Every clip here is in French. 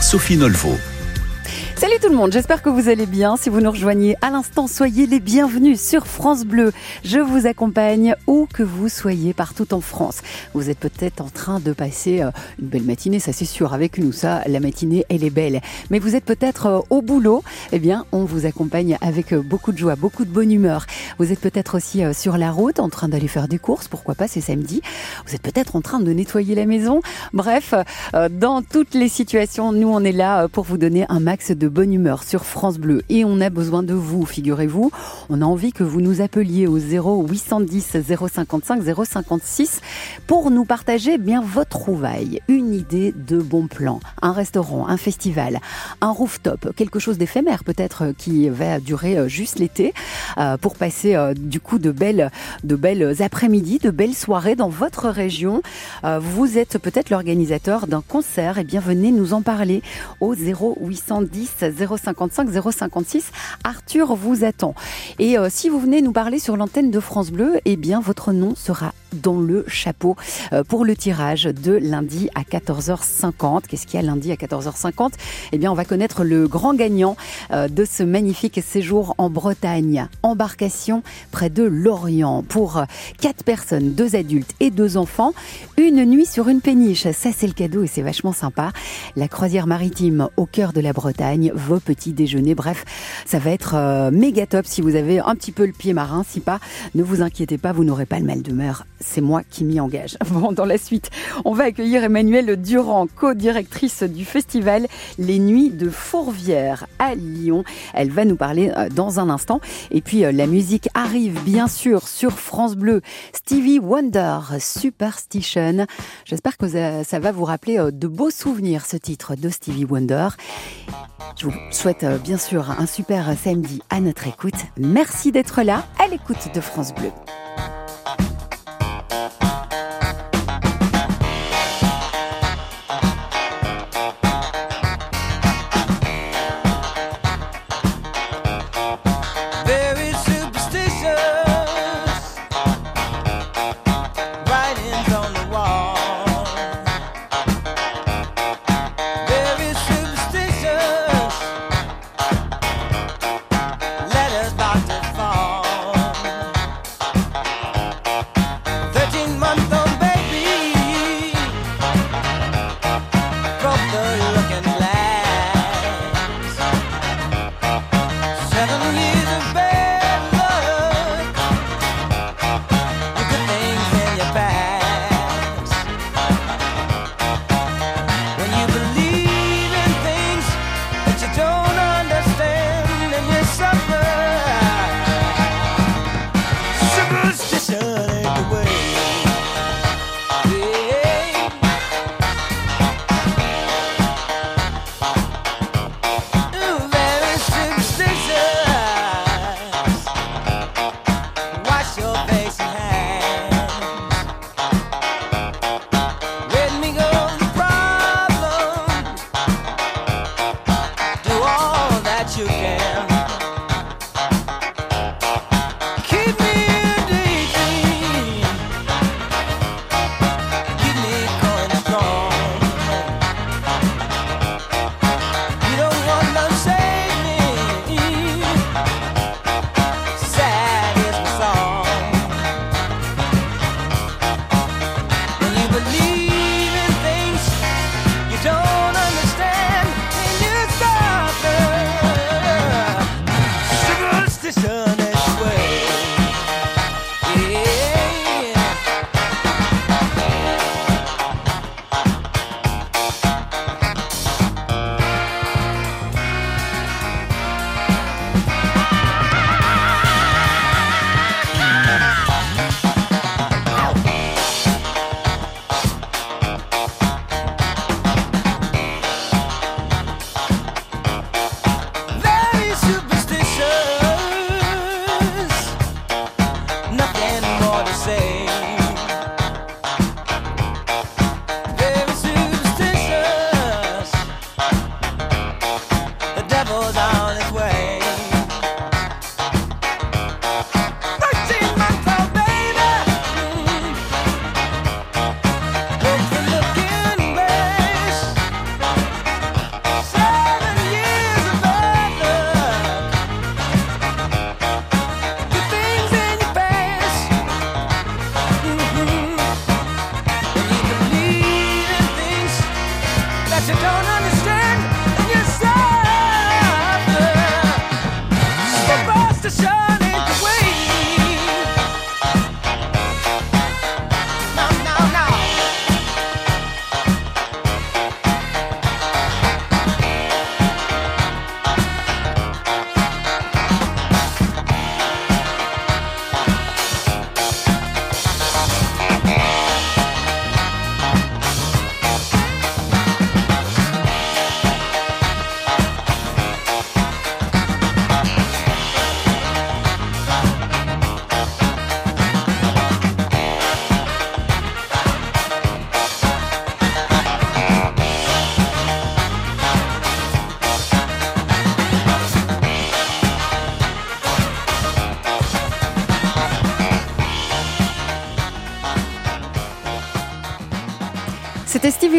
Sophie Nolvo. Salut tout le monde, j'espère que vous allez bien. Si vous nous rejoignez à l'instant, soyez les bienvenus sur France Bleu. Je vous accompagne où que vous soyez partout en France. Vous êtes peut-être en train de passer euh, une belle matinée, ça c'est sûr. Avec nous, ça, la matinée, elle est belle. Mais vous êtes peut-être euh, au boulot. Eh bien, on vous accompagne avec euh, beaucoup de joie, beaucoup de bonne humeur. Vous êtes peut-être aussi sur la route, en train d'aller faire des courses. Pourquoi pas, c'est samedi. Vous êtes peut-être en train de nettoyer la maison. Bref, dans toutes les situations, nous, on est là pour vous donner un max de bonne humeur sur France Bleu et on a besoin de vous, figurez-vous. On a envie que vous nous appeliez au 0 810 055 056 pour nous partager eh bien votre trouvaille, une idée de bon plan, un restaurant, un festival, un rooftop, quelque chose d'éphémère peut-être qui va durer euh, juste l'été euh, pour passer euh, du coup de belles de belles après-midi, de belles soirées dans votre région. Vous êtes peut-être l'organisateur d'un concert et bien venez nous en parler au 0 810 055 056. Arthur vous attend. Et euh, si vous venez nous parler sur l'antenne de France Bleu, eh bien votre nom sera dans le chapeau euh, pour le tirage de lundi à 14h50. Qu'est-ce qu'il y a lundi à 14h50 Eh bien, on va connaître le grand gagnant euh, de ce magnifique séjour en Bretagne. Embarcation près de Lorient pour quatre personnes, deux adultes et deux enfants. Une nuit sur une péniche. Ça, c'est le cadeau et c'est vachement sympa. La croisière maritime au cœur de la Bretagne, vos petits déjeuners. Bref, ça va être euh, méga top si vous avez un petit peu le pied marin. Si pas, ne vous inquiétez pas, vous n'aurez pas le mal de mer c'est moi qui m'y engage. Bon, dans la suite, on va accueillir Emmanuelle Durand, co-directrice du festival Les Nuits de Fourvière à Lyon. Elle va nous parler euh, dans un instant. Et puis, euh, la musique arrive bien sûr sur France Bleu. Stevie Wonder, Superstition. J'espère que ça va vous rappeler de beaux souvenirs, ce titre de Stevie Wonder. Je vous souhaite bien sûr un super samedi à notre écoute. Merci d'être là à l'écoute de France Bleu. Miami.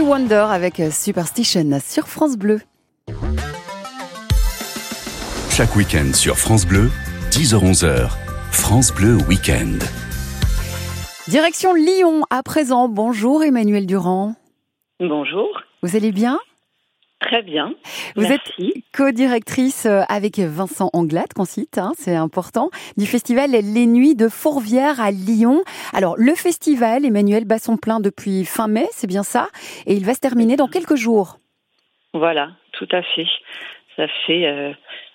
Wonder avec Superstition sur France Bleu. Chaque week-end sur France Bleu, 10h-11h, France Bleu Week-end. Direction Lyon à présent. Bonjour Emmanuel Durand. Bonjour. Vous allez bien? Très bien. Vous Merci. êtes co-directrice euh, avec Vincent Anglade, qu'on cite, hein, c'est important, du festival Les Nuits de Fourvière à Lyon. Alors, le festival, Emmanuel bat son plein depuis fin mai, c'est bien ça, et il va se terminer dans quelques jours. Voilà, tout à fait. Ça fait euh,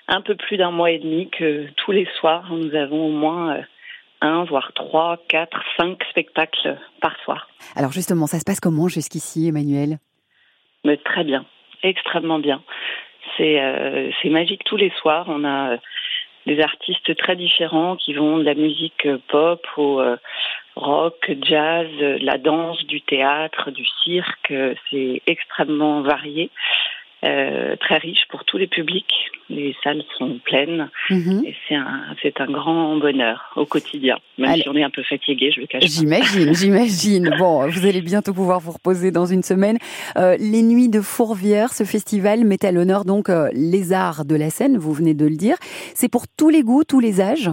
un peu plus d'un mois et demi que tous les soirs, nous avons au moins euh, un, voire trois, quatre, cinq spectacles par soir. Alors justement, ça se passe comment jusqu'ici, Emmanuel? Mais très bien, extrêmement bien. C'est euh, c'est magique tous les soirs. On a euh, des artistes très différents qui vont de la musique euh, pop au rock, jazz, la danse, du théâtre, du cirque. C'est extrêmement varié, euh, très riche pour tous les publics. Les salles sont pleines Mhm. et c'est un, c'est un grand bonheur au quotidien. Même Allez. si on est un peu fatigué, je le cache. J'imagine, j'imagine. Bon, vous allez bientôt pouvoir vous reposer dans une semaine. Euh, les Nuits de Fourvière, ce festival met à l'honneur donc euh, les arts de la scène, vous venez de le dire. C'est pour tous les goûts, tous les âges?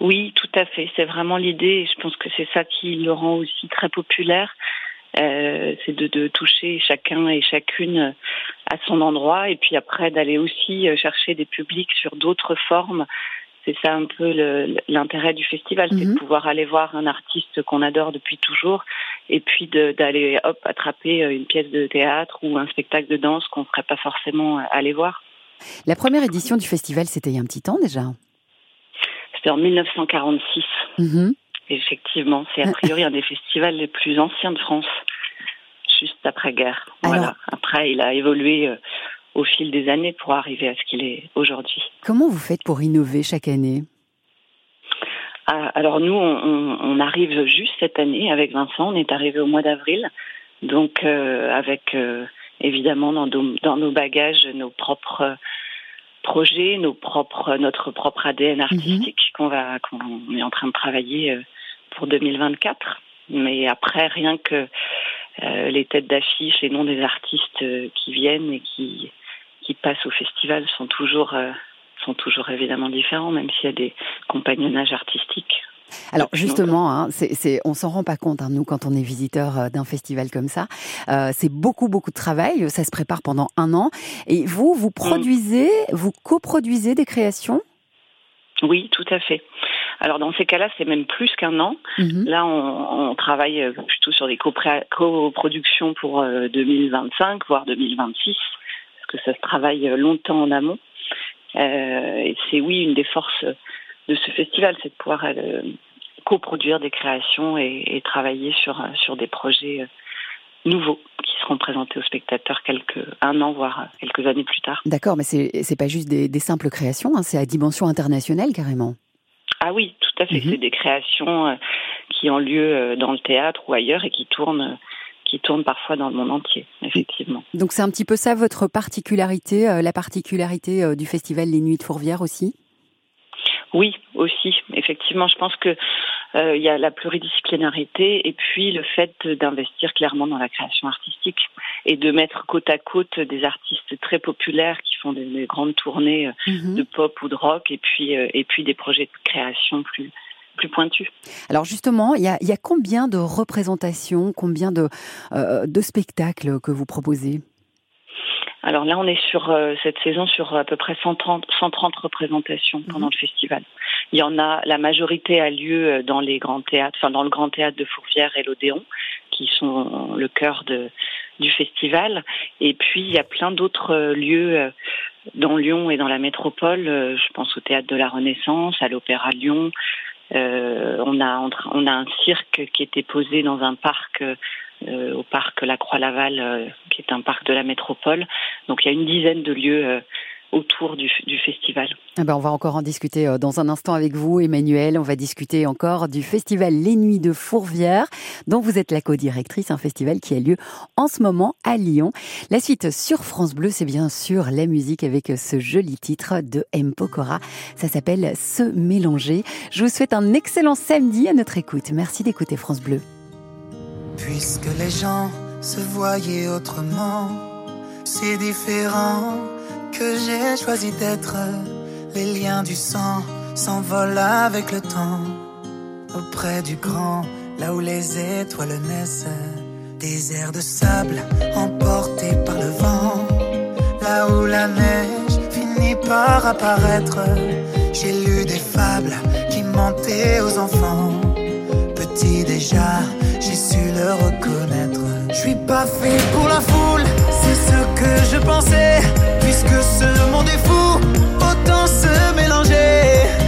Oui, tout à fait. C'est vraiment l'idée. et Je pense que c'est ça qui le rend aussi très populaire. Euh, c'est de, de toucher chacun et chacune à son endroit et puis après d'aller aussi euh, chercher des publics sur d'autres formes. C'est ça un peu l'intérêt du festival, c'est Mhm. de pouvoir aller voir un artiste qu'on adore depuis toujours et puis d'aller hop attraper euh, une pièce de théâtre ou un spectacle de danse qu'on ne serait pas forcément allé voir. La première édition du festival, c'était il y a un petit temps déjà. C'était en 1946. Mhm. Effectivement, c'est a priori un des festivals les plus anciens de France, juste après-guerre. Alors- Voilà. Après, il a évolué euh, au fil des années pour arriver à ce qu'il est aujourd'hui. Comment vous faites pour innover chaque année? Ah, alors nous, on, arrive juste cette année avec Vincent. On est arrivé au mois d'avril, donc euh, avec euh, évidemment dans, nos- dans nos bagages nos propres euh, projets, nos propres, notre propre ADN artistique qu'on va, qu'on est en train de travailler euh, pour 2024. Mais après, rien que euh, les têtes d'affiche, les noms des artistes euh, qui viennent et qui qui passent au festival sont toujours euh, sont toujours évidemment différents, même s'il y a des compagnonnages artistiques. Alors justement, hein, c'est, on s'en rend pas compte, hein, nous, quand on est visiteur d'un festival comme ça. Euh, c'est beaucoup, beaucoup de travail. Ça se prépare pendant un an. Et vous, vous produisez, vous coproduisez des créations? Oui, tout à fait. Alors dans ces cas-là, c'est même plus qu'un an. Mhm. Là, on, on travaille euh, plutôt sur des coproductions pour euh, 2025, voire 2026, parce que ça se travaille euh, longtemps en amont. Euh, et c'est oui une des forces de ce festival, c'est de pouvoir euh, coproduire des créations et, et travailler sur euh, sur des projets euh, nouveaux qui seront présentés aux spectateurs quelques un an voire euh, quelques années plus tard. D'accord, mais c'est, c'est pas juste des, des simples créations, hein, c'est à dimension internationale carrément. Ah oui, tout à fait. Mhm. C'est des créations euh, qui ont lieu euh, dans le théâtre ou ailleurs et qui tournent, euh, qui tournent parfois dans le monde entier, effectivement. Donc c'est un petit peu ça votre particularité, la particularité du festival Les Nuits de Fourvière aussi? Oui, aussi, effectivement. Je pense que euh, il y a la pluridisciplinarité et puis le fait d'investir clairement dans la création artistique et de mettre côte à côte des artistes très populaires qui font des, des grandes tournées euh, Mhm. de pop ou de rock et puis euh, et puis des projets de création plus plus pointu. Alors justement, il y a, combien de représentations, combien de, de spectacles que vous proposez? Alors là, on est sur cette saison sur à peu près 130, 130 représentations pendant mhm. le festival. Il y en a, la majorité a lieu dans les grands théâtres, enfin dans le grand théâtre de Fourvière et l'Odéon, qui sont le cœur de, du festival. Et puis il y a plein d'autres lieux dans Lyon et dans la métropole. Je pense au théâtre de la Renaissance, à l'Opéra Lyon. on a on a un cirque qui était posé dans un parc euh, au parc La Croix-Laval, euh, qui est un parc de la métropole. Donc il y a une dizaine de lieux euh, autour du, festival. Eh ben on va encore en discuter dans un instant avec vous, Emmanuel. On va discuter encore du festival Les Nuits de Fourvière, dont vous êtes la co-directrice, un festival qui a lieu en ce moment à Lyon. La suite sur France Bleu, c'est bien sûr la musique avec ce joli titre de M. Pokora. Ça s'appelle Se mélanger. Je vous souhaite un excellent samedi à notre écoute. Merci d'écouter France Bleu. Puisque les gens se voyaient autrement, c'est différent que j'ai choisi d'être. Les liens du sang s'envolent avec le temps. Auprès du grand, là où les étoiles naissent, des airs de sable emportés par le vent. Là où la neige finit par apparaître, j'ai lu des fables qui mentaient aux enfants. Déjà, j'ai su le reconnaître. Je suis pas fait pour la foule, c'est ce que je pensais. Puisque ce monde est fou, autant se. Mélanger.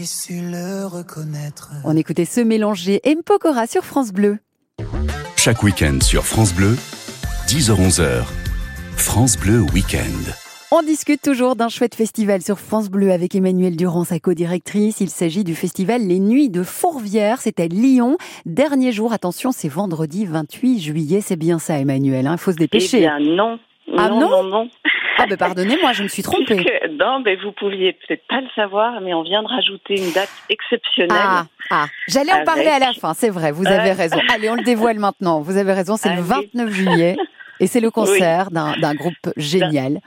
j'ai su le reconnaître. On écoutait se mélanger Mpokora sur France Bleu. Chaque week-end sur France Bleu, 10h-11h, France Bleu Week-end. On discute toujours d'un chouette festival sur France Bleu avec Emmanuel Durand, sa co-directrice. Il s'agit du festival Les Nuits de Fourvière. C'est à Lyon. Dernier jour, attention, c'est vendredi 28 juillet. C'est bien ça, Emmanuel. Il hein. faut se dépêcher. Eh bien, non. Ah non, non, non, Ah ben pardonnez-moi, je me suis trompée. non, mais vous pouviez peut-être pas le savoir, mais on vient de rajouter une date exceptionnelle. Ah, ah. j'allais en parler à la fin, c'est vrai, vous avez raison. Allez, on le dévoile maintenant. Vous avez raison, c'est le 29 juillet et c'est le concert d'un groupe génial.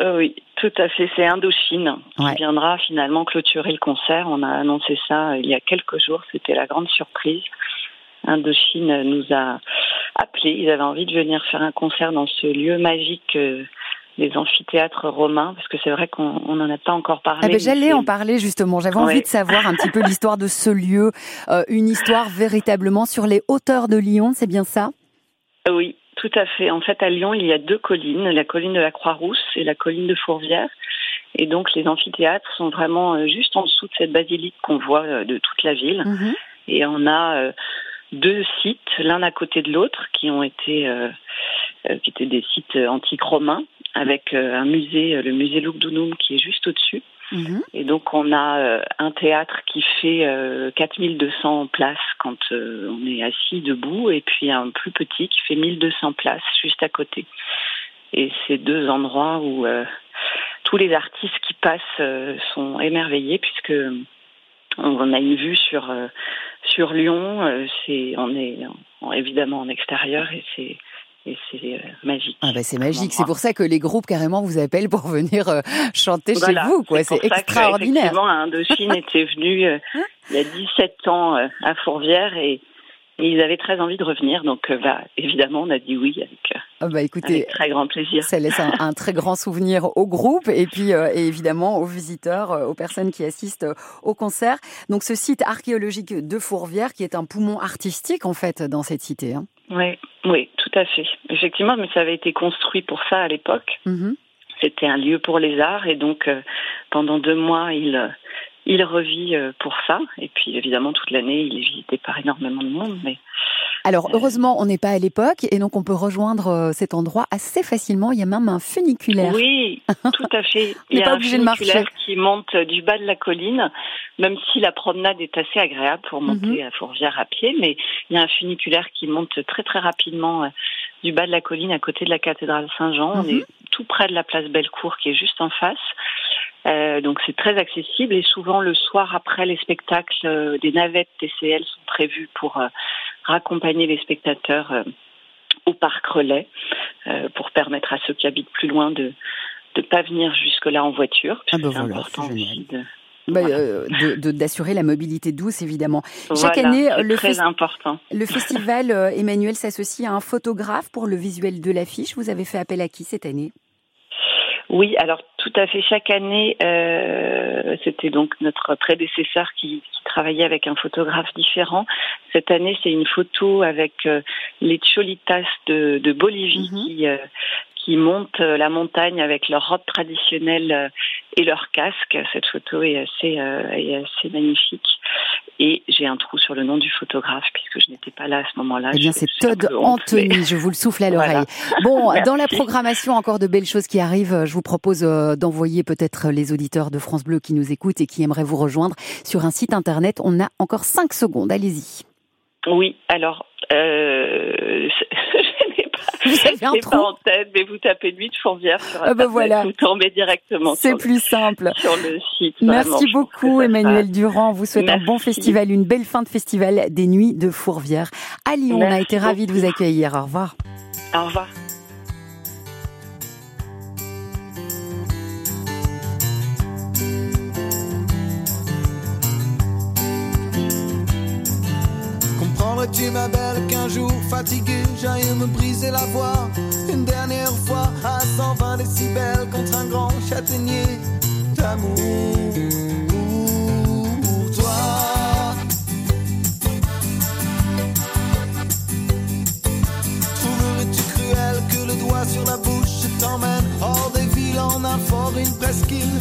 Euh, oui, tout à fait. C'est Indochine qui viendra finalement clôturer le concert. On a annoncé ça euh, il y a quelques jours. C'était la grande surprise. Indochine nous a appelés. Ils avaient envie de venir faire un concert dans ce lieu magique. Euh, des amphithéâtres romains, parce que c'est vrai qu'on n'en a pas encore parlé. Ah ben, J'allais en parler justement. J'avais envie de savoir un petit peu l'histoire de ce lieu, une histoire véritablement sur les hauteurs de Lyon, c'est bien ça? Oui, tout à fait. En fait, à Lyon, il y a deux collines, la colline de la Croix-Rousse et la colline de Fourvière. Et donc, les amphithéâtres sont vraiment euh, juste en dessous de cette basilique qu'on voit euh, de toute la ville. Mhm. Et on a euh, deux sites, l'un à côté de l'autre, qui ont été, qui étaient des sites antiques romains, avec un musée, le musée Lugdunum, qui est juste au-dessus. Mhm. Et donc on a euh, un théâtre qui fait 4200 euh, places quand euh, on est assis debout et puis un plus petit qui fait 1200 places juste à côté. Et c'est deux endroits où tous les artistes qui passent sont émerveillés puisque on a une vue sur sur Lyon. c'est on est évidemment en extérieur et c'est et c'est euh, magique. Ah bah c'est magique, c'est pour ça que les groupes carrément vous appellent pour venir euh, chanter chez vous, quoi. C'est extraordinaire. Effectivement, Indochine était venu euh, il y a 17 ans à Fourvière et, ils avaient très envie de revenir, donc bah, évidemment on a dit oui avec, ah bah, écoutez, très grand plaisir. Ça laisse un, très grand souvenir au groupe et puis et évidemment aux visiteurs, aux personnes qui assistent au concert. Donc ce site archéologique de Fourvière qui est un poumon artistique en fait dans cette cité. Hein. Oui, oui, tout à fait. Effectivement, mais ça avait été construit pour ça à l'époque. Mm-hmm. C'était un lieu pour les arts et donc euh, pendant deux mois, il euh, il revit euh, pour ça. Et puis évidemment, toute l'année, il est visité par énormément de monde. Mais alors heureusement, on n'est pas à l'époque et donc on peut rejoindre cet endroit assez facilement. Il y a même un funiculaire. Oui, tout à fait. il y a un funiculaire qui monte du bas de la colline, même si la promenade est assez agréable pour mhm. monter à Fourvière à pied, mais il y a un funiculaire qui monte très très rapidement du bas de la colline à côté de la cathédrale Saint-Jean. On mhm. est tout près de la place Bellecour qui est juste en face. Euh, donc c'est très accessible et souvent le soir après les spectacles, euh, des navettes TCL sont prévues pour euh, raccompagner les spectateurs au parc relais pour permettre à ceux qui habitent plus loin de ne pas venir jusque-là en voiture. Ah ben voilà, important aussi de, bah, d'assurer la mobilité douce, évidemment. Chaque année, le, très important. le festival Emmanuel s'associe à un photographe pour le visuel de l'affiche. Vous avez fait appel à qui cette année? Oui, alors tout à fait. Chaque année, euh, c'était donc notre prédécesseur qui, qui, travaillait avec un photographe différent. Cette année, c'est une photo avec euh, les Cholitas de, de Bolivie mhm. qui, euh, qui montent euh, la montagne avec leur robe traditionnelle euh, et leur casque. Cette photo est assez, euh, est assez magnifique. Et j'ai un trou sur le nom du photographe puisque je n'étais pas là à ce moment-là. Eh bien, c'est Todd Anthony. Je vous le souffle à l'oreille. Bon, dans la programmation, encore de belles choses qui arrivent. Je vous propose d'envoyer peut-être les auditeurs de France Bleu qui nous écoutent et qui aimeraient vous rejoindre sur un site internet. On a encore cinq secondes. Allez-y. Oui, alors euh, Vous avez un pas en tête, mais vous tapez nuit de Fourvière sur ah bah voilà. vous tombez directement. C'est plus simple. Sur le site. Merci beaucoup Emmanuel Durand. vous souhaite un bon festival, une belle fin de festival des Nuits de Fourvière à Lyon. on a été ravis de vous accueillir. Au revoir. Au revoir. Tu ma belle qu'un jour fatigué j'aille me briser la voix. Une dernière fois à 120 décibels contre un grand châtaignier d'amour. Toi. Trouverais-tu cruel que le doigt sur la bouche t'emmène? Hors des villes en un fort, une presqu'île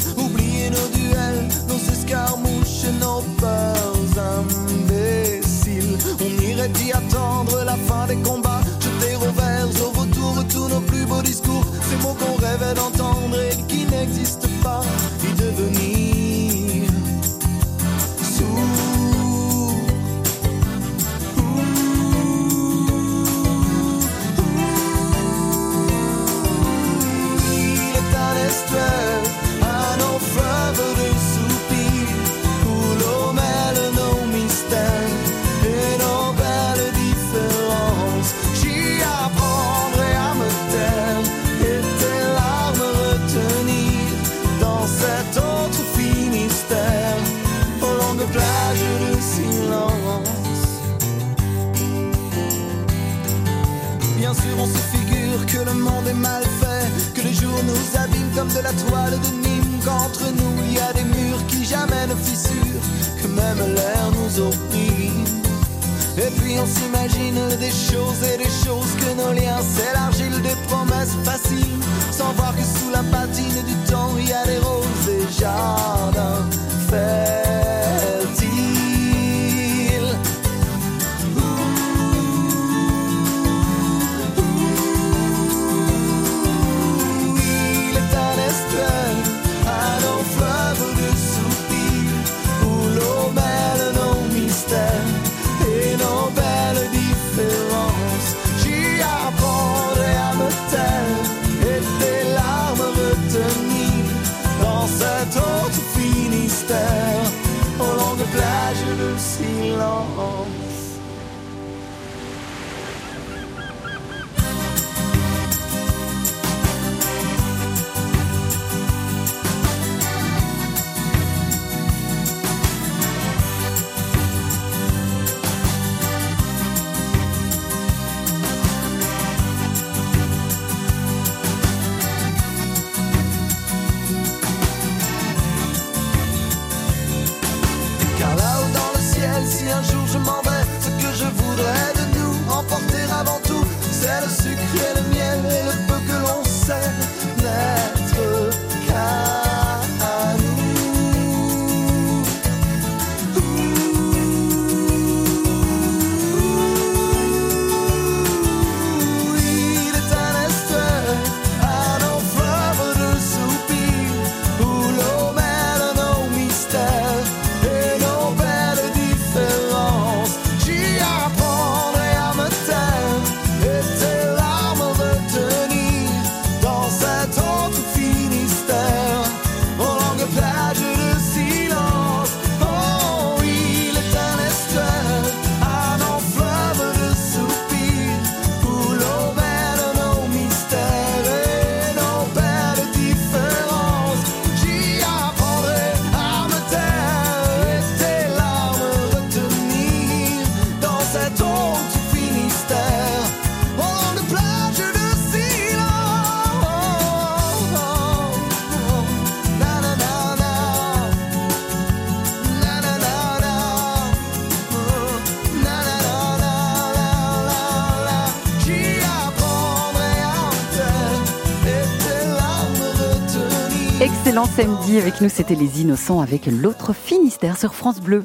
samedi avec nous, c'était Les Innocents avec l'autre Finistère sur France Bleu.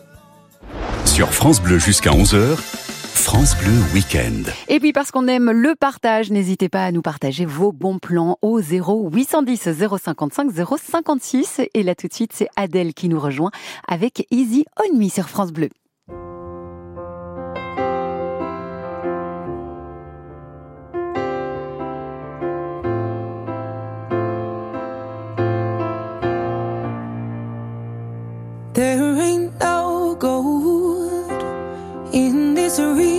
Sur France Bleu jusqu'à 11h, France Bleu Week-end. Et puis parce qu'on aime le partage, n'hésitez pas à nous partager vos bons plans au 0 810 055 056. Et là tout de suite, c'est Adèle qui nous rejoint avec Easy On Me sur France Bleu. misery.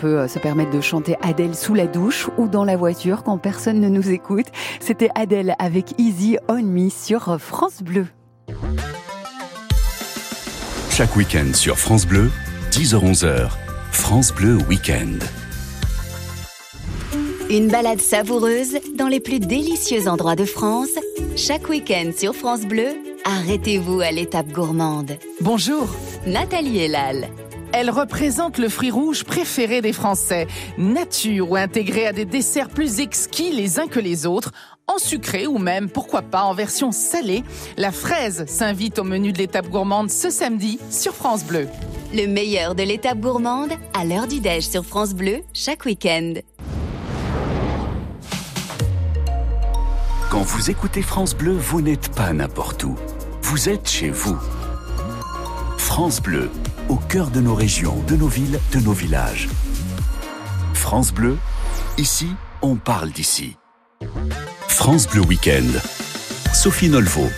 Peut euh, se permettre de chanter Adèle sous la douche ou dans la voiture quand personne ne nous écoute. C'était Adèle avec Easy on Me sur France Bleu. Chaque week-end sur France Bleu, 10h-11h, France Bleu Week-end. Une balade savoureuse dans les plus délicieux endroits de France. Chaque week-end sur France Bleu, arrêtez-vous à l'étape gourmande. Bonjour. Nathalie Elal. Elle représente le fruit rouge préféré des Français. Nature ou intégré à des desserts plus exquis les uns que les autres. En sucré ou même, pourquoi pas, en version salée, la fraise s'invite au menu de l'étape gourmande ce samedi sur France Bleu. Le meilleur de l'étape gourmande à l'heure du déj sur France Bleu chaque week-end. Quand vous écoutez France Bleu, vous n'êtes pas n'importe où. Vous êtes chez vous. France Bleu, au cœur de nos régions, de nos villes, de nos villages. France Bleu, ici, on parle d'ici. France Bleu Week-end. Sophie Nolvo.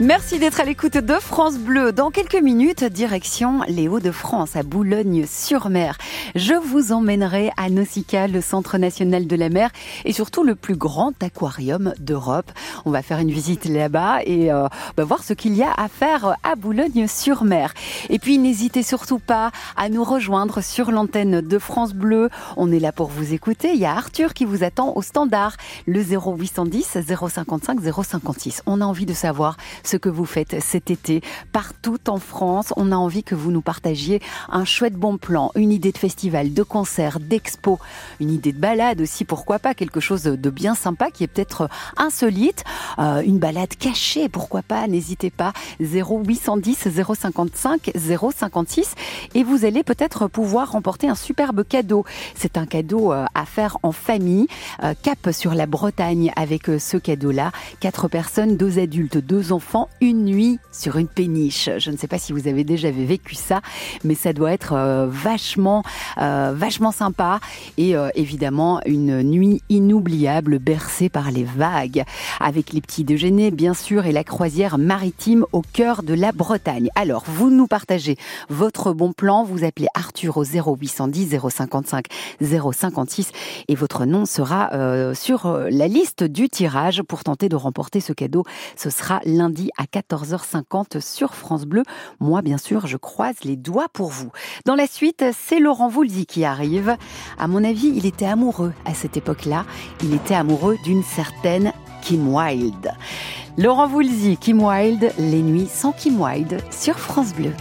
Merci d'être à l'écoute de France Bleu. Dans quelques minutes, direction les Hauts-de-France, à Boulogne-sur-Mer. Je vous emmènerai à Nausicaa, le Centre national de la mer et surtout le plus grand aquarium d'Europe. On va faire une visite là-bas et euh, bah, voir ce qu'il y a à faire à Boulogne-sur-Mer. Et puis, n'hésitez surtout pas à nous rejoindre sur l'antenne de France Bleu. On est là pour vous écouter. Il y a Arthur qui vous attend au standard, le 0810 055 056. On a envie de savoir ce que vous faites cet été. Partout en France. On a envie que vous nous partagiez un chouette bon plan, une idée de festival, de concert, d'expo, une idée de balade aussi, pourquoi pas, quelque chose de bien sympa qui est peut-être insolite, euh, une balade cachée, pourquoi pas, n'hésitez pas, 0810 055 056 et vous allez peut-être pouvoir remporter un superbe cadeau. C'est un cadeau euh, à faire en famille, euh, cap sur la Bretagne avec ce cadeau-là, quatre personnes, deux adultes, deux enfants, une nuit sur une péniche. Je ne sais pas si vous avez déjà vécu ça, mais ça doit être euh, vachement, euh, vachement sympa et euh, évidemment une nuit inoubliable bercée par les vagues, avec les petits déjeuners bien sûr et la croisière maritime au cœur de la Bretagne. Alors vous nous partagez votre bon plan, vous appelez Arthur au 0810 055 056 et votre nom sera sur la liste du tirage pour tenter de remporter ce cadeau. Ce sera lundi à 14h50 sur France Bleu. Moi, bien sûr, je croise les doigts pour vous. Dans la suite, c'est Laurent Voulzy qui arrive. À mon avis, il était amoureux à cette époque-là. Il était amoureux d'une certaine Kim Wilde. Laurent Voulzy, Kim Wilde, les nuits sans Kim Wilde sur France Bleu.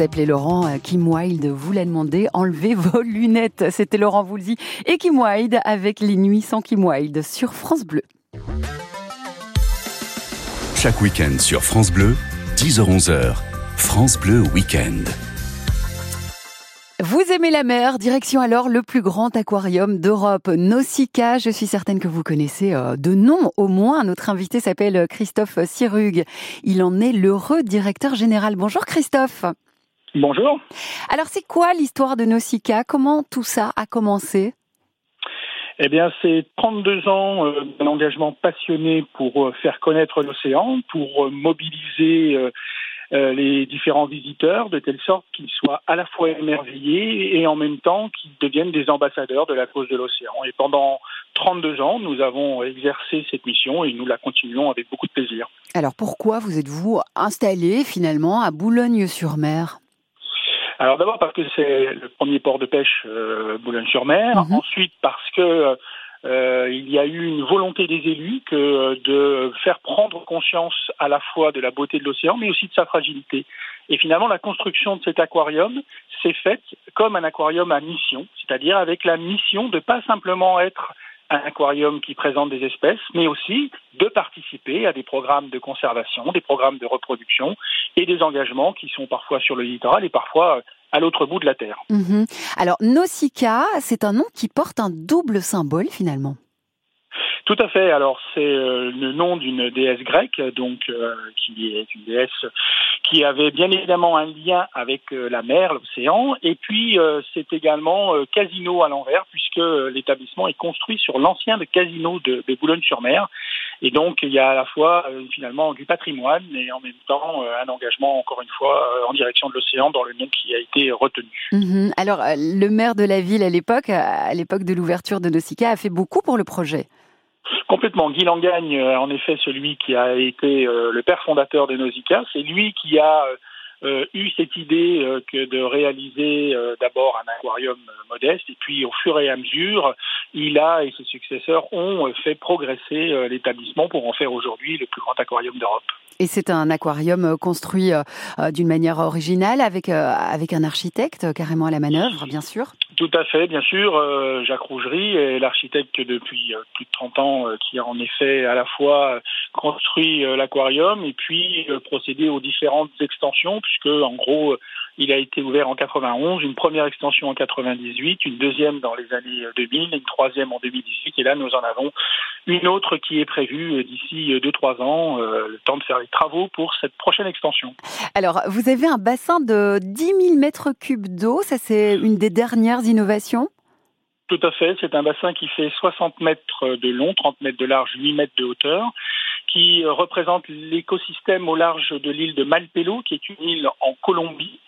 Vous appelez Laurent, euh, Kim Wilde vous l'a demandé, enlevez vos lunettes. C'était Laurent Voulzy et Kim Wilde avec Les Nuits sans Kim Wilde sur France Bleu. Chaque week-end sur France Bleu, 10h-11h, France Bleu Week-end. Vous aimez la mer, direction alors le plus grand aquarium d'Europe, Nausicaa. Je suis certaine que vous connaissez euh, de nom au moins. Notre invité s'appelle Christophe Sirug. Il en est l'heureux directeur général. Bonjour Christophe. Bonjour. Alors c'est quoi l'histoire de Nausicaa? Comment tout ça a commencé? Eh bien, c'est 32 ans euh, d'un engagement passionné pour euh, faire connaître l'océan, pour euh, mobiliser les différents visiteurs de telle sorte qu'ils soient à la fois émerveillés et en même temps qu'ils deviennent des ambassadeurs de la cause de l'océan. Et pendant 32 ans, nous avons exercé cette mission et nous la continuons avec beaucoup de plaisir. Alors pourquoi vous êtes-vous installé finalement à Boulogne-sur-Mer? Alors d'abord parce que c'est le premier port de pêche euh, Boulogne-sur-Mer. Mhm. Ensuite parce que euh, il y a eu une volonté des élus que de faire prendre conscience à la fois de la beauté de l'océan, mais aussi de sa fragilité. Et finalement, la construction de cet aquarium s'est faite comme un aquarium à mission, c'est-à-dire avec la mission de pas simplement être un aquarium qui présente des espèces, mais aussi de participer à des programmes de conservation, des programmes de reproduction et des engagements qui sont parfois sur le littoral et parfois euh, à l'autre bout de la Terre. Mhm. Alors Nausicaa, c'est un nom qui porte un double symbole finalement. Tout à fait. Alors c'est euh, le nom d'une déesse grecque, donc euh, qui est une déesse qui avait bien évidemment un lien avec euh, la mer, l'océan, et puis c'est également casino à l'envers puisque l'établissement est construit sur l'ancien casino de, Boulogne-sur-Mer, et donc il y a à la fois finalement du patrimoine et en même temps un engagement encore une fois en direction de l'océan dans le nom qui a été retenu. Mhm. Alors le maire de la ville à l'époque, à l'époque de l'ouverture de Nausicaa, a fait beaucoup pour le projet. Complètement. Guy Langagne, euh, en effet, celui qui a été euh, le père fondateur de Nausicaa, c'est lui qui a euh, eu cette idée euh, que de réaliser euh, d'abord un aquarium euh, modeste, et puis au fur et à mesure, il a et ses successeurs ont fait progresser l'établissement pour en faire aujourd'hui le plus grand aquarium d'Europe. Et c'est un aquarium construit d'une manière originale avec avec un architecte carrément à la manœuvre, bien sûr. Tout à fait, bien sûr. Jacques Rougerie est l'architecte depuis plus de 30 ans qui a en effet à la fois construit l'aquarium et puis procédé aux différentes extensions puisque en gros euh, il a été ouvert en 91, une première extension en 98, une deuxième dans les années euh, 2000, une troisième en 2018 et là nous en avons une autre qui est prévue euh, d'ici 2-3 ans, euh, le temps de faire les travaux pour cette prochaine extension. Alors vous avez un bassin de 10 000 mètres cubes d'eau, ça c'est une des dernières innovations? Tout à fait. C'est un bassin qui fait 60 mètres de long, 30 mètres de large, 8 mètres de hauteur, qui euh, représente l'écosystème au large de l'île de Malpelo, qui est une île en Colombie.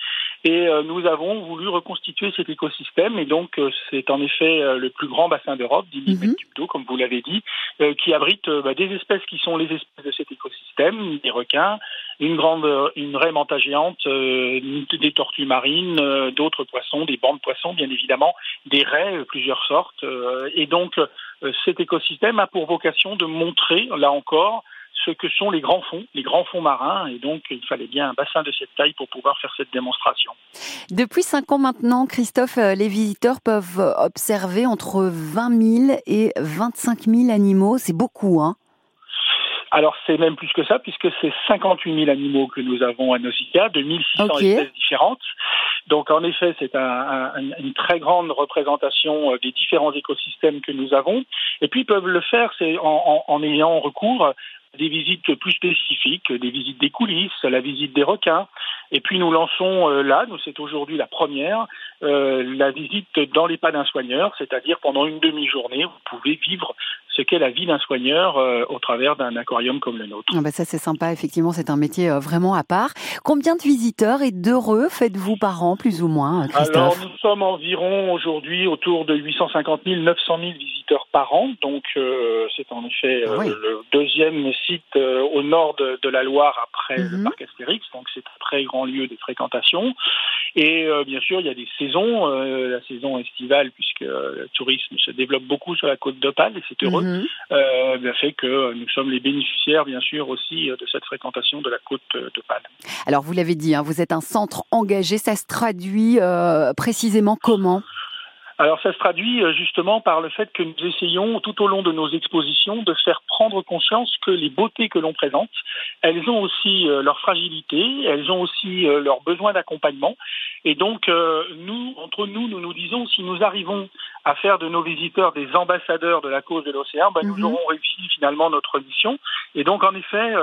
Et euh, nous avons voulu reconstituer cet écosystème. Et donc, euh, c'est en effet le plus grand bassin d'Europe, 10 000 Mhm. mètres cubes d'eau, comme vous l'avez dit, qui abrite bah, des espèces qui sont les espèces de cet écosystème, des requins, une grande, une raie manta géante, des tortues marines, d'autres poissons, des bancs de poissons, bien évidemment, des raies, plusieurs sortes. et donc, cet écosystème a pour vocation de montrer, là encore, ce que sont les grands fonds, les grands fonds marins. Et donc, il fallait bien un bassin de cette taille pour pouvoir faire cette démonstration. Depuis cinq ans maintenant, Christophe, euh, les visiteurs peuvent observer entre 20 000 et 25 000 animaux. C'est beaucoup, hein Alors, c'est même plus que ça, puisque c'est 58 000 animaux que nous avons à Nausicaa, de 1600 Ok. espèces différentes. Donc, en effet, c'est un- un- une très grande représentation euh, des différents écosystèmes que nous avons. Et puis, ils peuvent le faire c'est en, en- en ayant recours des visites plus spécifiques, des visites des coulisses, la visite des requins. Et puis, nous lançons euh, là, nous c'est aujourd'hui la première, euh, la visite dans les pas d'un soigneur, c'est-à-dire pendant une demi-journée, vous pouvez vivre ce qu'est la vie d'un soigneur euh, au travers d'un aquarium comme le nôtre. Ah bah ça c'est sympa, effectivement, c'est un métier euh, vraiment à part. Combien de visiteurs et d'heureux faites-vous par an, plus ou moins, euh, Christophe? Alors nous sommes environ aujourd'hui autour de 850 000, 900 000 visiteurs par an, donc euh, c'est en effet euh, oui. le deuxième site au nord de, de la Loire après Mhm. le parc Astérix, donc c'est un très grand lieu de fréquentation. Et euh, bien sûr, il y a des saisons, euh, la saison estivale, puisque le tourisme se développe beaucoup sur la côte d'Opale, et c'est heureux, Mhm. euh, bien fait que nous sommes les bénéficiaires, bien sûr, aussi euh, de cette fréquentation de la côte euh, d'Opale. Alors vous l'avez dit, hein, vous êtes un centre engagé, ça se traduit euh, précisément comment? Alors ça se traduit euh, justement par le fait que nous essayons tout au long de nos expositions de faire prendre conscience que les beautés que l'on présente, elles ont aussi euh, leur fragilité, elles ont aussi euh, leurs besoins d'accompagnement. Et donc nous, entre nous, nous nous disons si nous arrivons à faire de nos visiteurs des ambassadeurs de la cause de l'océan, ben, nous Mhm. aurons réussi finalement notre mission. Et donc en effet,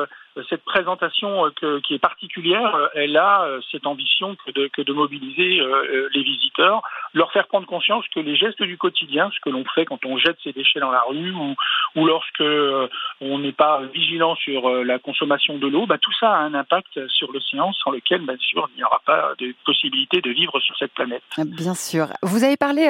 cette présentation euh, qui est particulière, euh, elle a euh, cette ambition que de, mobiliser les visiteurs, leur faire prendre conscience que les gestes du quotidien, ce que l'on fait quand on jette ses déchets dans la rue ou, ou lorsque on n'est pas vigilant sur la consommation de l'eau, bah, tout ça a un impact sur l'océan sans lequel, bien sûr, il n'y aura pas de possibilité de vivre sur cette planète. Bien sûr. Vous avez parlé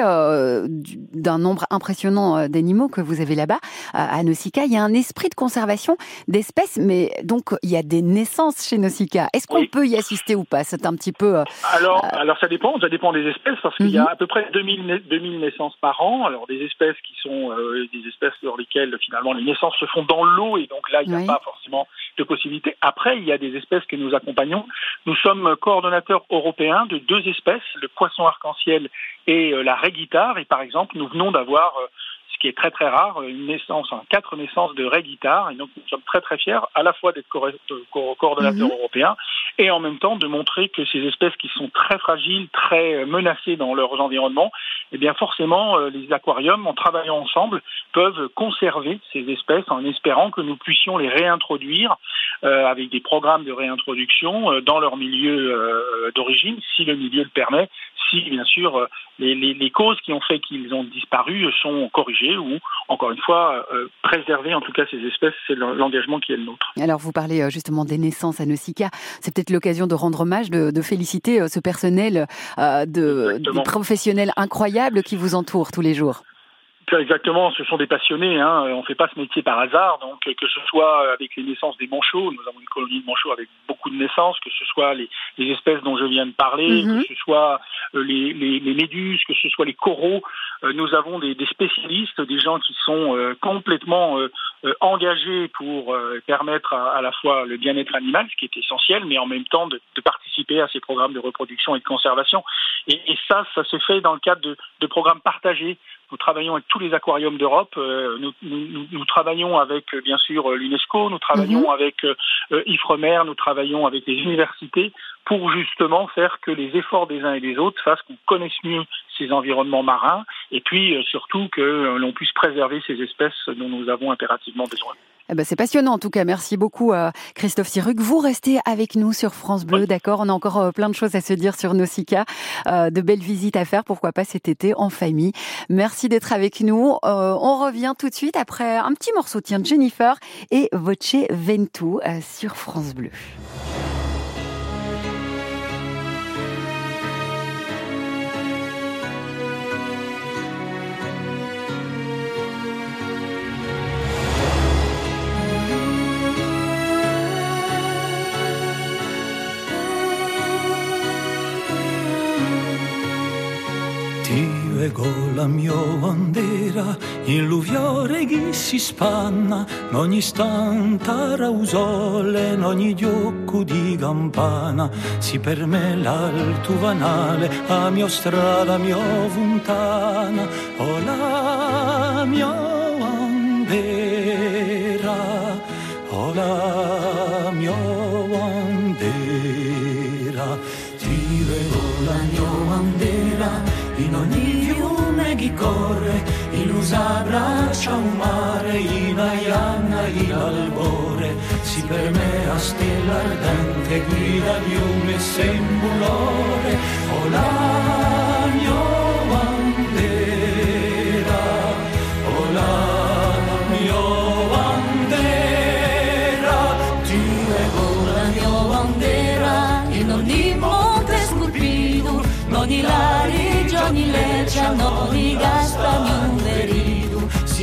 du- d'un nombre impressionnant d'animaux que vous avez là-bas, à Nausicaa. Il y a un esprit de conservation d'espèces, mais donc il y a des naissances chez Nausicaa. Est-ce qu'on Oui. peut y assister ou pas? C'est un petit peu... euh, Alors, alors ça dépend, ça dépend des espèces parce qu'il y a Mhm. à peu près 2000, nai- 2000 naissances par an. Alors des espèces qui sont euh, des espèces dans lesquelles finalement les naissances se font dans l'eau et donc là il n'y a Oui. pas forcément de possibilité. Après il y a des espèces que nous accompagnons. Nous sommes coordonnateurs européens de deux espèces, le poisson arc-en-ciel et euh, la raie guitare. Et par exemple nous venons d'avoir euh, ce qui est très très rare, une naissance, hein, quatre naissances de raie guitare. Et donc nous sommes très très fiers à la fois d'être co- co- coordonnateurs Mhm. européens et en même temps de montrer que ces espèces qui sont très fragiles, très euh, menacées dans leurs environnements, eh bien forcément euh, les aquariums, en travaillant ensemble, peuvent conserver ces espèces en espérant que nous puissions les réintroduire euh, avec des programmes de réintroduction euh, dans leur milieu euh, d'origine, si le milieu le permet, si bien sûr euh, les, les- les causes qui ont fait qu'ils ont disparu sont corrigées ou encore une fois euh, préserver en tout cas ces espèces, c'est le- l'engagement qui est le nôtre. Alors vous parlez euh, justement des naissances à Nausicaa. C'est peut-être l'occasion de rendre hommage, de, de féliciter euh, ce personnel euh, de professionnels incroyables qui vous entourent tous les jours. Exactement, ce sont des passionnés. Hein. On ne fait pas ce métier par hasard. Donc, que ce soit avec les naissances des manchots, nous avons une colonie de manchots avec beaucoup de naissances, que ce soit les, les espèces dont je viens de parler, Mhm. que ce soit euh, les, les, les méduses, que ce soit les coraux. Euh, nous avons des, des spécialistes, des gens qui sont euh, complètement euh, euh, engagés pour euh, permettre à, à la fois le bien-être animal, ce qui est essentiel, mais en même temps de, de participer à ces programmes de reproduction et de conservation. Et, et ça, ça se fait dans le cadre de, de programmes partagés. Nous travaillons avec tous les aquariums d'Europe. euh, nous, nous- nous- nous travaillons avec, euh, bien sûr, euh, l'UNESCO. Nous travaillons avec euh, euh, Ifremer. Nous travaillons avec les universités pour justement faire que les efforts des uns et des autres fassent qu'on connaisse mieux ces environnements marins et puis euh, surtout que euh, l'on puisse préserver ces espèces dont nous avons impérativement besoin. Eh ben, c'est passionnant en tout cas. Merci beaucoup euh, Christophe Siruc. Vous restez avec nous sur France Bleu, d'accord? On a encore plein de choses à se dire sur Nausicaa, euh, de belles visites à faire, pourquoi pas cet été en famille. Merci d'être avec nous. Euh, on revient tout de suite après un petit morceau tiens de Jennifer et Voce Ventu euh, sur France Bleu. Dio ego la mia bandera, in l'uviore chi si spanna, in ogni istante rausole, in ogni diocco di campana, si per me l'alto vanale, a mia strada, mia fontana, o la mia bandera, o la chi corre, in usa braccia un mare, in aianna il albore, si per me a stella ardente guida fiume sembulore, o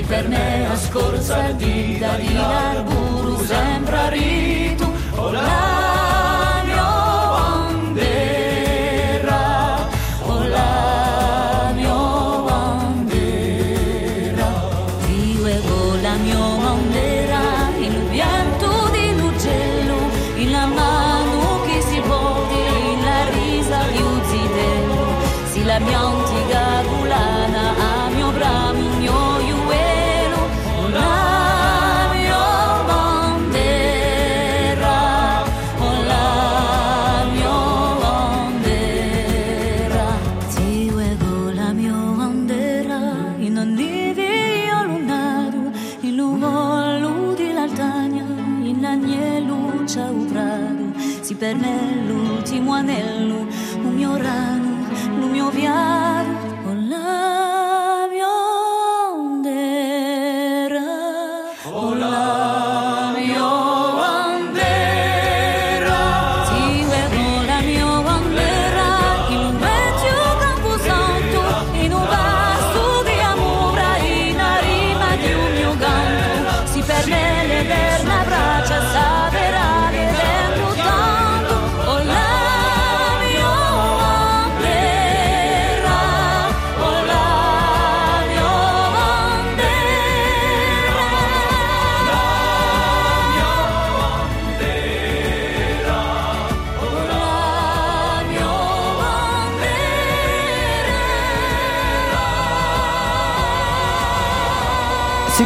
per me a scorza di Darina Arburu sembra ricca.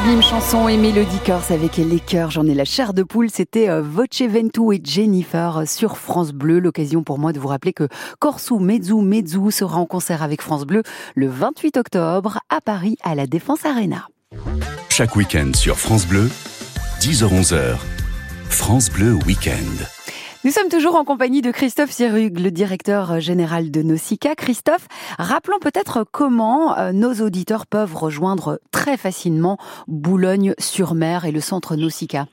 Sublime chanson et mélodie corse avec les chœurs. J'en ai la chair de poule. C'était euh, Voce Ventu et Jennifer euh, sur France Bleu. L'occasion pour moi de vous rappeler que Corsu Mezzu Mezzu sera en concert avec France Bleu le 28 octobre à Paris à la Défense Arena. Chaque week-end sur France Bleu, 10h-11h, France Bleu Week-end. Nous sommes toujours en compagnie de Christophe Sierug, le directeur général de Nausicaa. Christophe, rappelons peut-être comment euh, nos auditeurs peuvent rejoindre très facilement Boulogne-sur-Mer et le centre Nausicaa.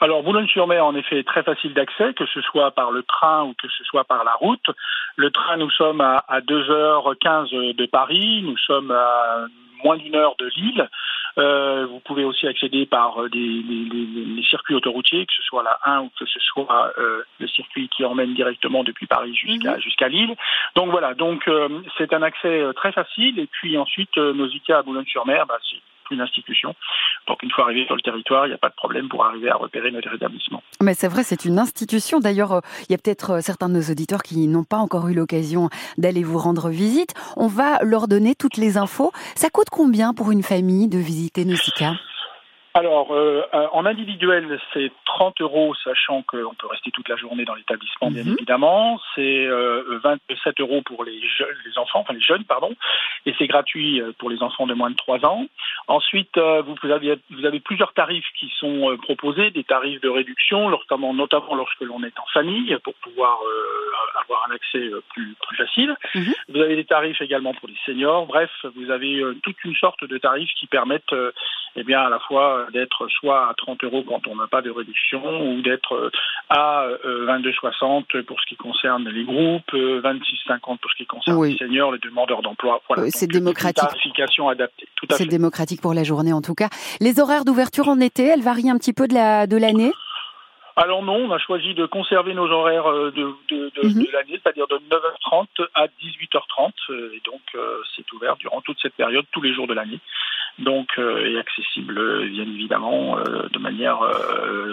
Alors Boulogne-sur-Mer, en effet, est très facile d'accès, que ce soit par le train ou que ce soit par la route. Le train, nous sommes à 2h15 de Paris, nous sommes à moins d'une heure de Lille. Euh, vous pouvez aussi accéder par euh, des, les, les- les circuits autoroutiers, que ce soit la 1 ou que ce soit euh, le circuit qui emmène directement depuis Paris jusqu'à jusqu'à Lille. Donc voilà, donc euh, c'est un accès très facile. Et puis ensuite, euh, Nausicaa à Boulogne-sur-Mer, bah, c'est une institution. Donc une fois arrivé sur le territoire, il n'y a pas de problème pour arriver à repérer notre établissement. Mais c'est vrai, c'est une institution. D'ailleurs, euh, il y a peut-être euh, certains de nos auditeurs qui n'ont pas encore eu l'occasion d'aller vous rendre visite. On va leur donner toutes les infos. Ça coûte combien pour une famille de visiter Nausicaa? Alors, euh, euh, en individuel, c'est 30 euros, sachant qu'on peut rester toute la journée dans l'établissement, bien Mhm. évidemment. C'est euh, 27 euros pour les, jeunes, les enfants, enfin les jeunes, pardon, et c'est gratuit euh, pour les enfants de moins de 3 ans. Ensuite, euh, vous, vous avez, vous avez plusieurs tarifs qui sont proposés, des tarifs de réduction, notamment, notamment lorsque l'on est en famille, pour pouvoir avoir un accès plus, plus facile. Mhm. Vous avez des tarifs également pour les seniors. Bref, vous avez toute une sorte de tarifs qui permettent eh bien, à la fois euh, d'être soit à 30 euros quand on n'a pas de réduction ou d'être euh, à euh, 22,60 pour ce qui concerne les groupes, euh, 26,50 pour ce qui concerne Oui. les seniors, les demandeurs d'emploi. Voilà. Euh, c'est démocratique. adaptée. C'est démocratique pour la journée en tout cas. Les horaires d'ouverture en été, elles varient un petit peu de la de l'année? Alors non, on a choisi de conserver nos horaires euh, de, de, de, Mhm. de l'année, c'est-à-dire de 9h30 à 18h30. euh, Et donc, euh, c'est ouvert durant toute cette période, tous les jours de l'année. Donc, euh, et accessible, bien évidemment, euh, de manière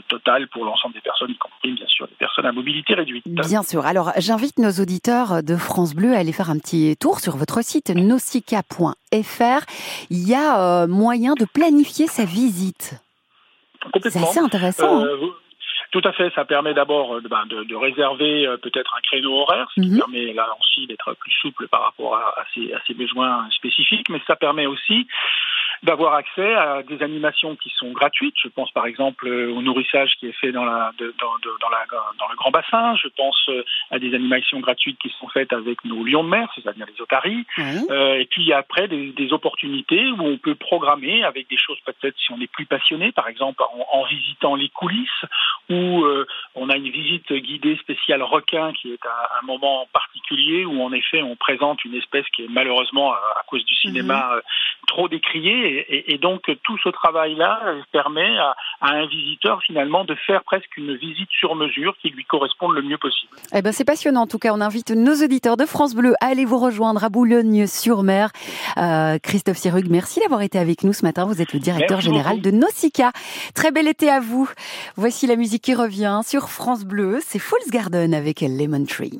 totale pour l'ensemble des personnes, y compris, bien sûr, des personnes à mobilité réduite. Bien sûr. Alors, j'invite nos auditeurs de France Bleu à aller faire un petit tour sur votre site nocica.fr. Il y a moyen de planifier sa visite. C'est assez intéressant. hein. Vous- Tout à fait, ça permet d'abord euh, de, ben, de- de réserver euh, peut-être un créneau horaire, ce qui Mhm. permet là aussi d'être plus souple par rapport à, à ses, à ses besoins spécifiques, mais ça permet aussi d'avoir accès à des animations qui sont gratuites. Je pense par exemple au nourrissage qui est fait dans, la, de- dans, de- dans, la, dans le Grand Bassin. Je pense euh, à des animations gratuites qui sont faites avec nos lions de mer, c'est-à-dire les otaries. Euh, et puis il y a après des, des opportunités où on peut programmer avec des choses peut-être si on est plus passionné, par exemple en, en visitant les coulisses, ou euh, on a une visite guidée spéciale requin qui est à un moment particulier où en effet on présente une espèce qui est malheureusement à, à cause du cinéma euh, trop décriée et, et- et donc tout ce travail-là permet à, à un visiteur finalement de faire presque une visite sur mesure qui lui corresponde le mieux possible. Eh ben, c'est passionnant. En tout cas, on invite nos auditeurs de France Bleu à aller vous rejoindre à Boulogne-sur-Mer. Euh, Christophe Sirug, merci d'avoir été avec nous ce matin. Vous êtes le directeur Merci général beaucoup. de Nausicaa. Très bel été à vous. Voici la musique qui revient sur France Bleu. C'est Fool's Garden avec Lemon Tree.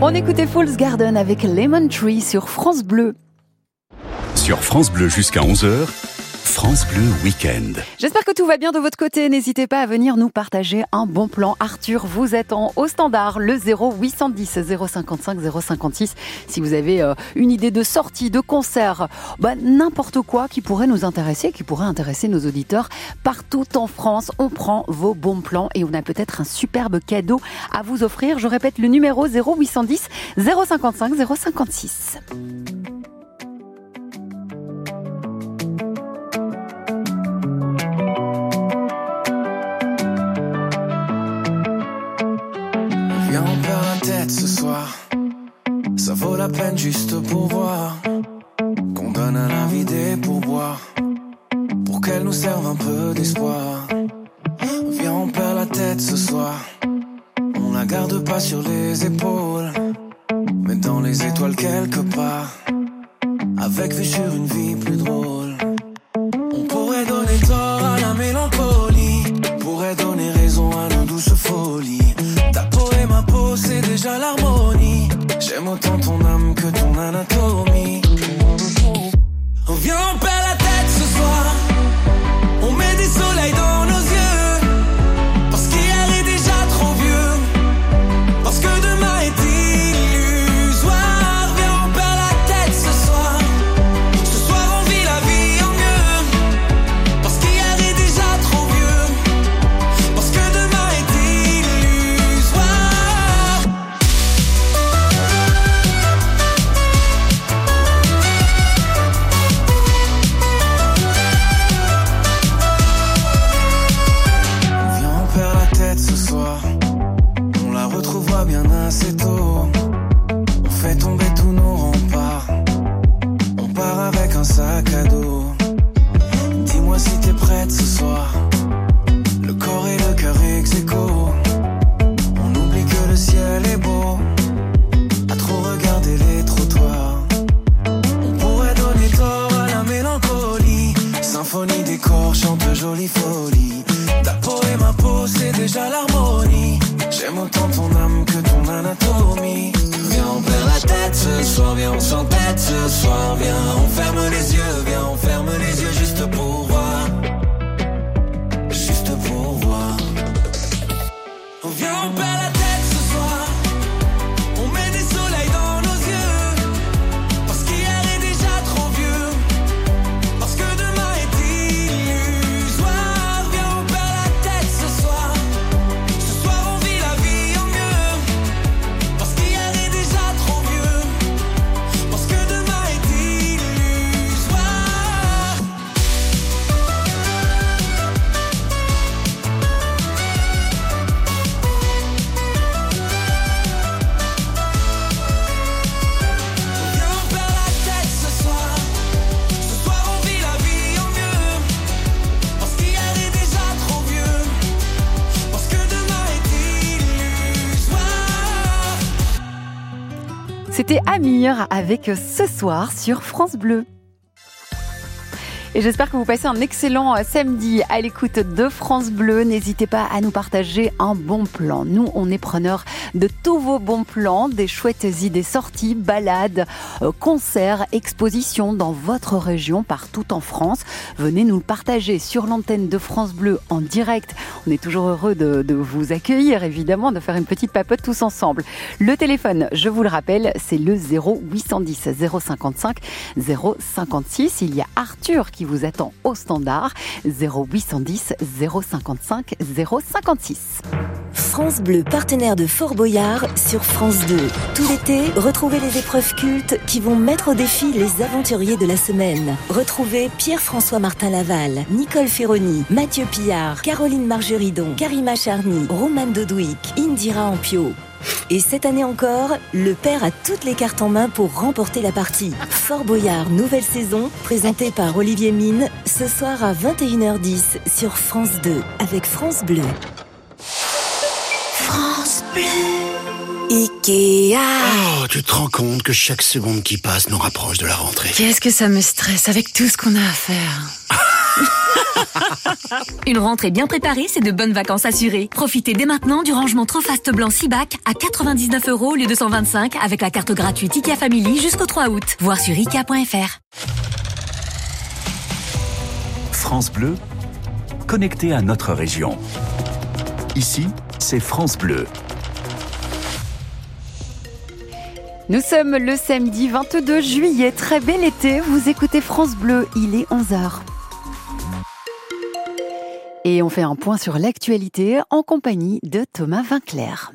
On écoutait Fool's Garden avec Lemon Tree sur France Bleu. Sur France Bleu jusqu'à 11h, France Bleu Week-end. J'espère que tout va bien de votre côté. N'hésitez pas à venir nous partager un bon plan. Arthur vous attend au standard, le 0810 055 056. Si vous avez euh, une idée de sortie, de concert, bah, n'importe quoi qui pourrait nous intéresser, qui pourrait intéresser nos auditeurs partout en France, on prend vos bons plans et on a peut-être un superbe cadeau à vous offrir. Je répète le numéro 0810 055 056. Peine juste pour voir. Qu'on donne à la vie des pourboires. Pour qu'elle nous serve un peu d'espoir. Viens, on perd la tête ce soir. On la garde pas sur les épaules. les étoiles quelque part. Avec vue sur une vie plus drôle. On pourrait donner tort à la mélancolie. Pourrait donner raison à nos douces folies. Ta peau et ma peau, c'est déjà l'harmonie. Avec Ce soir sur France Bleu. Et j'espère que vous passez un excellent euh, samedi à l'écoute de France Bleu. N'hésitez pas à nous partager un bon plan. Nous, on est preneurs de tous vos bons plans, des chouettes idées sorties, balades, euh, concerts, expositions dans votre région, partout en France. Venez nous le partager sur l'antenne de France Bleu en direct. On est toujours heureux de, vous accueillir, évidemment, de faire une petite papote tous ensemble. Le téléphone, je vous le rappelle, c'est le 0810 055 056. Il y a Arthur qui vous attend au standard 0810 055 056. France Bleu, partenaire de Fort Boyard sur France 2. Tout l'été, retrouvez les épreuves cultes qui vont mettre au défi les aventuriers de la semaine. Retrouvez Pierre-François Martin Laval, Nicole Ferroni, Mathieu Pillard, Caroline Margeridon, Karima Charny, Romane Dodouic, Indira Ampio. Et cette année encore, le père a toutes les cartes en main pour remporter la partie. Fort Boyard, nouvelle saison, présentée par Olivier Mine, ce soir à 21h10 sur France 2, avec France Bleu. France Bleu. Ikea. Oh, tu te rends compte que chaque seconde qui passe nous rapproche de la rentrée. Qu'est-ce que ça me stresse avec tout ce qu'on a à faire Une rentrée bien préparée, c'est de bonnes vacances assurées. Profitez dès maintenant du rangement trop fast blanc 6 bacs à 99 euros au lieu de 125 avec la carte gratuite IKEA Family jusqu'au 3 août. Voir sur ikea.fr. France Bleu, connecté à notre région. Ici, c'est France Bleu. Nous sommes le samedi 22 juillet, très bel été, vous écoutez France Bleu, il est 11h. Et on fait un point sur l'actualité en compagnie de Thomas Vinclair.